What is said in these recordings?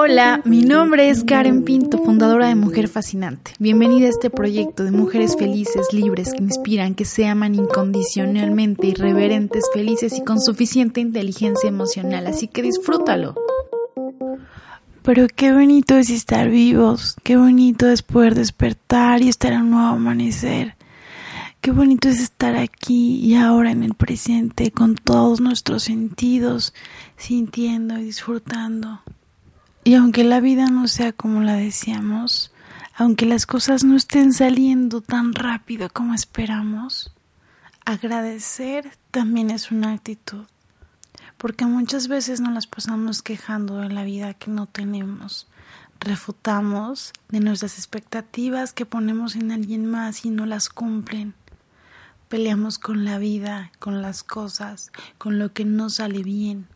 Hola, mi nombre es Karen Pinto, fundadora de Mujer Fascinante. Bienvenida a este proyecto de mujeres felices, libres, que inspiran, que se aman incondicionalmente, irreverentes, felices y con suficiente inteligencia emocional. Así que disfrútalo. Pero qué bonito es estar vivos, qué bonito es poder despertar y estar en un nuevo amanecer. Qué bonito es estar aquí y ahora en el presente con todos nuestros sentidos, sintiendo y disfrutando. Y aunque la vida no sea como la deseamos, aunque las cosas no estén saliendo tan rápido como esperamos, agradecer también es una actitud. Porque muchas veces nos las pasamos quejando de la vida que no tenemos. Refutamos de nuestras expectativas que ponemos en alguien más y no las cumplen. Peleamos con la vida, con las cosas, con lo que no sale bien.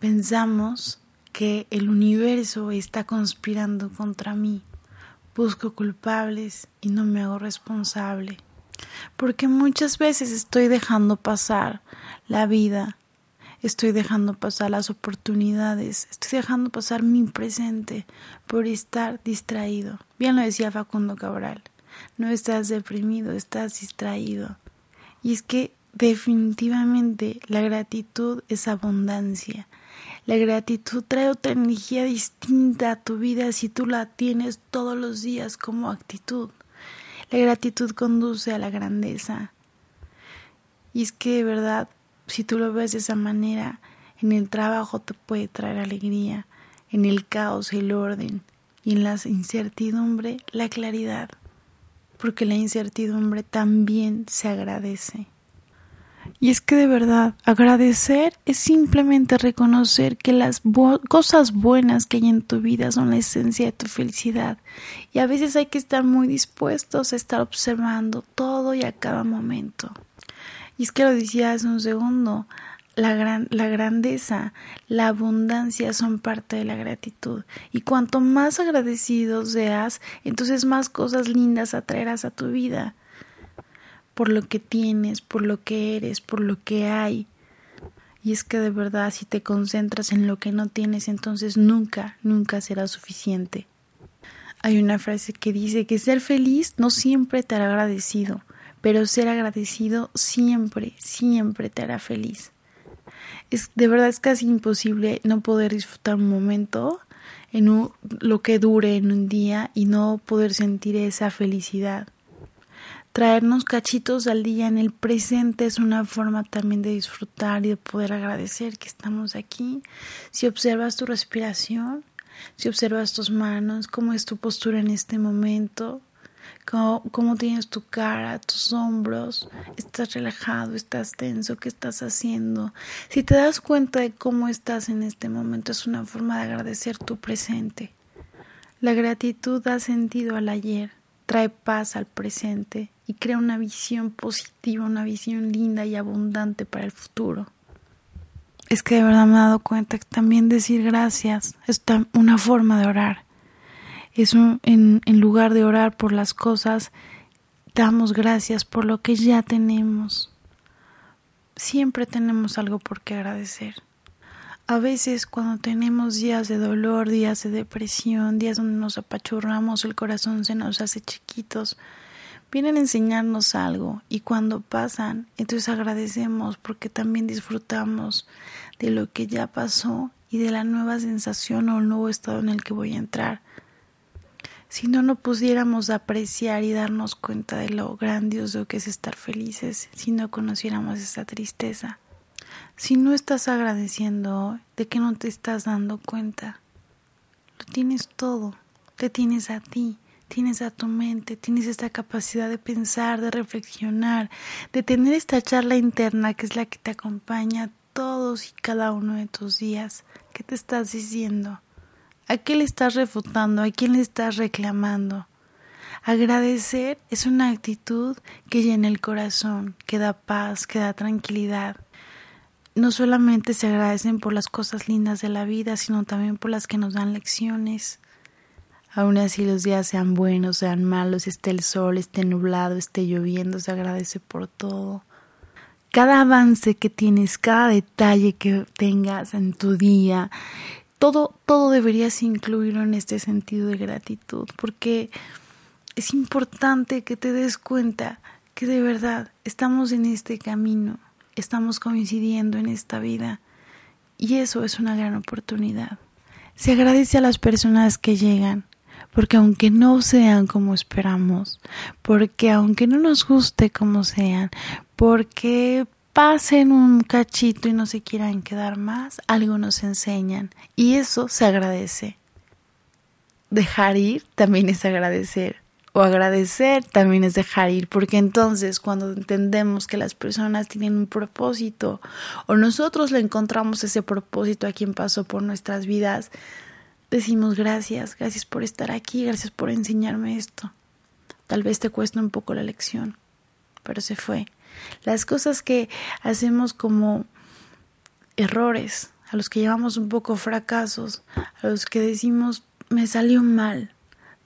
Pensamos que el universo está conspirando contra mí. Busco culpables y no me hago responsable. Porque muchas veces estoy dejando pasar la vida, estoy dejando pasar las oportunidades, estoy dejando pasar mi presente por estar distraído. Bien lo decía Facundo Cabral, no estás deprimido, estás distraído. Y es que definitivamente la gratitud es abundancia. La gratitud trae otra energía distinta a tu vida si tú la tienes todos los días como actitud. La gratitud conduce a la grandeza. Y es que de verdad, si tú lo ves de esa manera, en el trabajo te puede traer alegría, en el caos el orden y en la incertidumbre la claridad, porque la incertidumbre también se agradece. Y es que de verdad, agradecer es simplemente reconocer que las cosas buenas que hay en tu vida son la esencia de tu felicidad. Y a veces hay que estar muy dispuestos a estar observando todo y a cada momento. Y es que lo decía hace un segundo, la, gran, la grandeza, la abundancia son parte de la gratitud. Y cuanto más agradecido seas, entonces más cosas lindas atraerás a tu vida por lo que tienes, por lo que eres, por lo que hay. Y es que de verdad si te concentras en lo que no tienes, entonces nunca, nunca será suficiente. Hay una frase que dice que ser feliz no siempre te hará agradecido, pero ser agradecido siempre, siempre te hará feliz. Es de verdad es casi imposible no poder disfrutar un momento en lo que dure en un día y no poder sentir esa felicidad. Traernos cachitos al día en el presente es una forma también de disfrutar y de poder agradecer que estamos aquí. Si observas tu respiración, si observas tus manos, cómo es tu postura en este momento, cómo, tienes tu cara, tus hombros, estás relajado, estás tenso, qué estás haciendo. Si te das cuenta de cómo estás en este momento, es una forma de agradecer tu presente. La gratitud da sentido al ayer, trae paz al presente y crea una visión positiva, una visión linda y abundante para el futuro. Es que de verdad me he dado cuenta que también decir gracias es una forma de orar. Es en, en lugar de orar por las cosas, damos gracias por lo que ya tenemos. Siempre tenemos algo por qué agradecer. A veces cuando tenemos días de dolor, días de depresión, días donde nos apachurramos, el corazón se nos hace chiquitos, vienen a enseñarnos algo y cuando pasan, entonces agradecemos porque también disfrutamos de lo que ya pasó y de la nueva sensación o el nuevo estado en el que voy a entrar. Si no, no pudiéramos apreciar y darnos cuenta de lo grandioso que es estar felices si no conociéramos esa tristeza. Si no estás agradeciendo, ¿de qué no te estás dando cuenta? Lo tienes todo, te tienes a ti, tienes a tu mente, tienes esta capacidad de pensar, de reflexionar, de tener esta charla interna que es la que te acompaña todos y cada uno de tus días. ¿Qué te estás diciendo? ¿A qué le estás refutando? ¿A quién le estás reclamando? Agradecer es una actitud que llena el corazón, que da paz, que da tranquilidad. No solamente se agradecen por las cosas lindas de la vida, sino también por las que nos dan lecciones. Aún así los días sean buenos, sean malos, esté el sol, esté nublado, esté lloviendo, se agradece por todo. Cada avance que tienes, cada detalle que tengas en tu día, todo, todo deberías incluirlo en este sentido de gratitud, porque es importante que te des cuenta que de verdad estamos en este camino, estamos coincidiendo en esta vida y eso es una gran oportunidad. Se agradece a las personas que llegan, porque aunque no sean como esperamos, porque aunque no nos guste como sean, porque pasen un cachito y no se quieran quedar más, algo nos enseñan y eso se agradece. Dejar ir también es agradecer o agradecer también es dejar ir, porque entonces cuando entendemos que las personas tienen un propósito o nosotros le encontramos ese propósito a quien pasó por nuestras vidas, decimos gracias, gracias por estar aquí, gracias por enseñarme esto. Tal vez te cuesta un poco la lección, pero se fue. Las cosas que hacemos como errores, a los que llevamos un poco fracasos, a los que decimos me salió mal,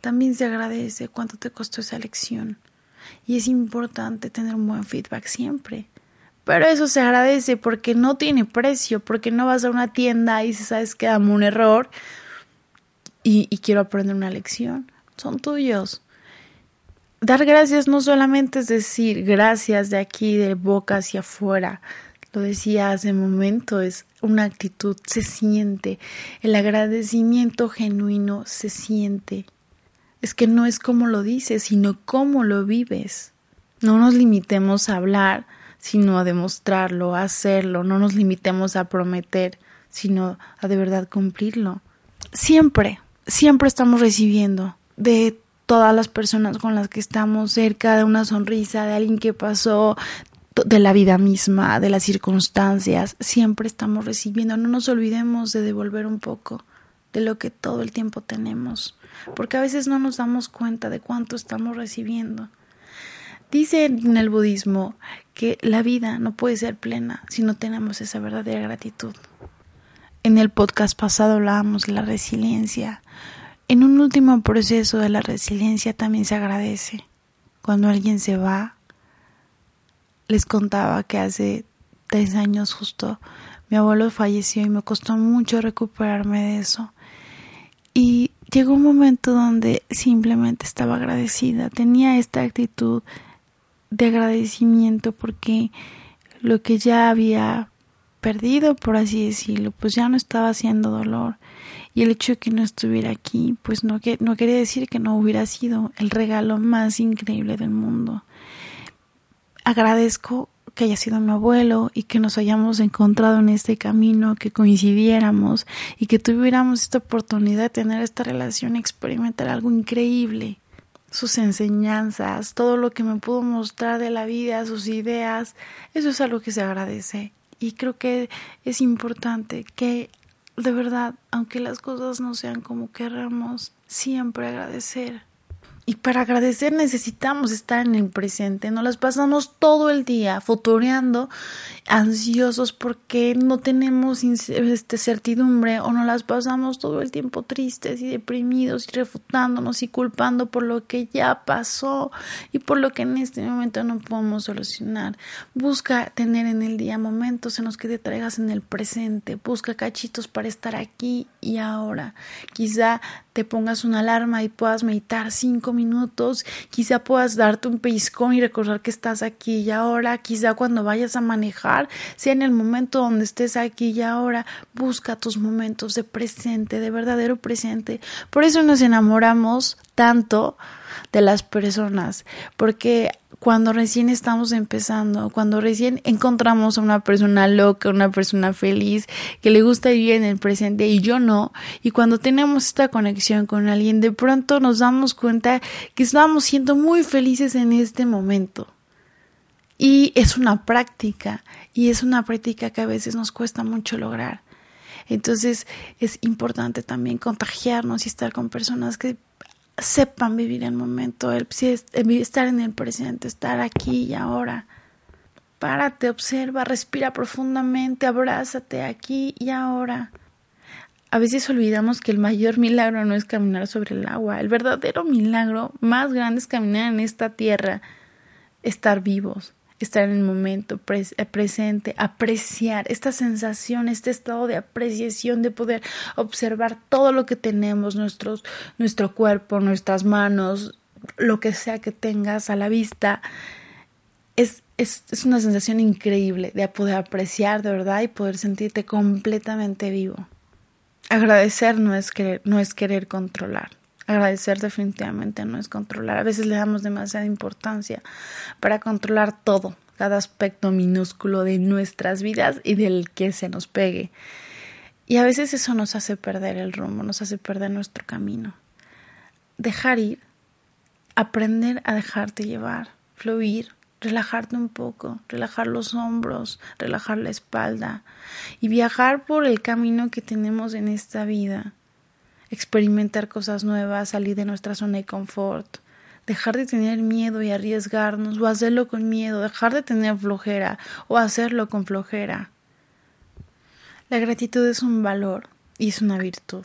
también se agradece cuánto te costó esa lección. Y es importante tener un buen feedback siempre. Pero eso se agradece porque no tiene precio, porque no vas a una tienda y sabes que dame un error y, y quiero aprender una lección. Son tuyos. Dar gracias no solamente es decir gracias de aquí, de boca hacia afuera. Lo decía hace momento, es una actitud, se siente. El agradecimiento genuino se siente es que no es como lo dices, sino cómo lo vives. No nos limitemos a hablar, sino a demostrarlo, a hacerlo. No nos limitemos a prometer, sino a de verdad cumplirlo. Siempre, siempre estamos recibiendo de todas las personas con las que estamos cerca de una sonrisa, de alguien que pasó, de la vida misma, de las circunstancias, siempre estamos recibiendo. No nos olvidemos de devolver un poco de lo que todo el tiempo tenemos porque a veces no nos damos cuenta de cuánto estamos recibiendo. Dice en el budismo que la vida no puede ser plena si no tenemos esa verdadera gratitud. En el podcast pasado hablábamos de la resiliencia. En un último proceso de la resiliencia también se agradece. Cuando alguien se va, les contaba que hace tres años justo mi abuelo falleció y me costó mucho recuperarme de eso. Y llegó un momento donde simplemente estaba agradecida, tenía esta actitud de agradecimiento porque lo que ya había perdido, por así decirlo, pues ya no estaba haciendo dolor. Y el hecho de que no estuviera aquí, pues no, no quería decir que no hubiera sido el regalo más increíble del mundo. Agradezco que haya sido mi abuelo y que nos hayamos encontrado en este camino, que coincidiéramos y que tuviéramos esta oportunidad de tener esta relación, experimentar algo increíble. Sus enseñanzas, todo lo que me pudo mostrar de la vida, sus ideas, eso es algo que se agradece. Y creo que es importante que de verdad, aunque las cosas no sean como queramos, siempre agradecer y para agradecer necesitamos estar en el presente. No las pasamos todo el día fotoreando, ansiosos porque no tenemos este, certidumbre o no las pasamos todo el tiempo tristes y deprimidos y refutándonos y culpando por lo que ya pasó y por lo que en este momento no podemos solucionar. Busca tener en el día momentos en los que te traigas en el presente. Busca cachitos para estar aquí y ahora. Quizá te pongas una alarma y puedas meditar cinco minutos, quizá puedas darte un pellizcón y recordar que estás aquí y ahora, quizá cuando vayas a manejar, sea en el momento donde estés aquí y ahora, busca tus momentos de presente, de verdadero presente. Por eso nos enamoramos tanto de las personas, porque cuando recién estamos empezando, cuando recién encontramos a una persona loca, una persona feliz, que le gusta vivir en el presente y yo no, y cuando tenemos esta conexión con alguien, de pronto nos damos cuenta que estamos siendo muy felices en este momento. Y es una práctica, y es una práctica que a veces nos cuesta mucho lograr. Entonces es importante también contagiarnos y estar con personas que sepan vivir el momento, el, estar en el presente, estar aquí y ahora. Párate, observa, respira profundamente, abrázate aquí y ahora. A veces olvidamos que el mayor milagro no es caminar sobre el agua, el verdadero milagro más grande es caminar en esta tierra, estar vivos, estar en el momento eh, presente, apreciar esta sensación, este estado de apreciación, de poder observar todo lo que tenemos, nuestros, nuestro cuerpo, nuestras manos, lo que sea que tengas a la vista. Es, es, es una sensación increíble de poder apreciar de verdad y poder sentirte completamente vivo. Agradecer no es querer, no es querer controlar. Agradecer definitivamente no es controlar. A veces le damos demasiada importancia para controlar todo, cada aspecto minúsculo de nuestras vidas y del que se nos pegue. Y a veces eso nos hace perder el rumbo, nos hace perder nuestro camino. Dejar ir, aprender a dejarte llevar, fluir, relajarte un poco, relajar los hombros, relajar la espalda y viajar por el camino que tenemos en esta vida experimentar cosas nuevas, salir de nuestra zona de confort, dejar de tener miedo y arriesgarnos o hacerlo con miedo, dejar de tener flojera o hacerlo con flojera. La gratitud es un valor y es una virtud.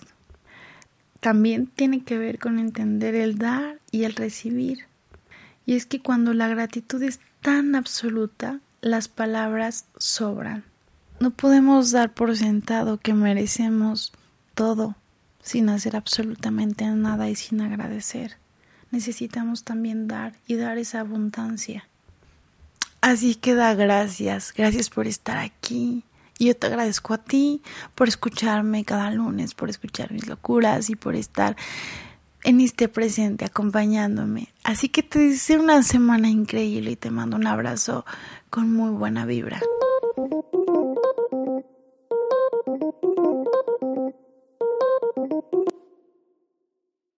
También tiene que ver con entender el dar y el recibir. Y es que cuando la gratitud es tan absoluta, las palabras sobran. No podemos dar por sentado que merecemos todo sin hacer absolutamente nada y sin agradecer. Necesitamos también dar y dar esa abundancia. Así que da gracias, gracias por estar aquí. Y yo te agradezco a ti por escucharme cada lunes, por escuchar mis locuras y por estar en este presente acompañándome. Así que te deseo una semana increíble y te mando un abrazo con muy buena vibra.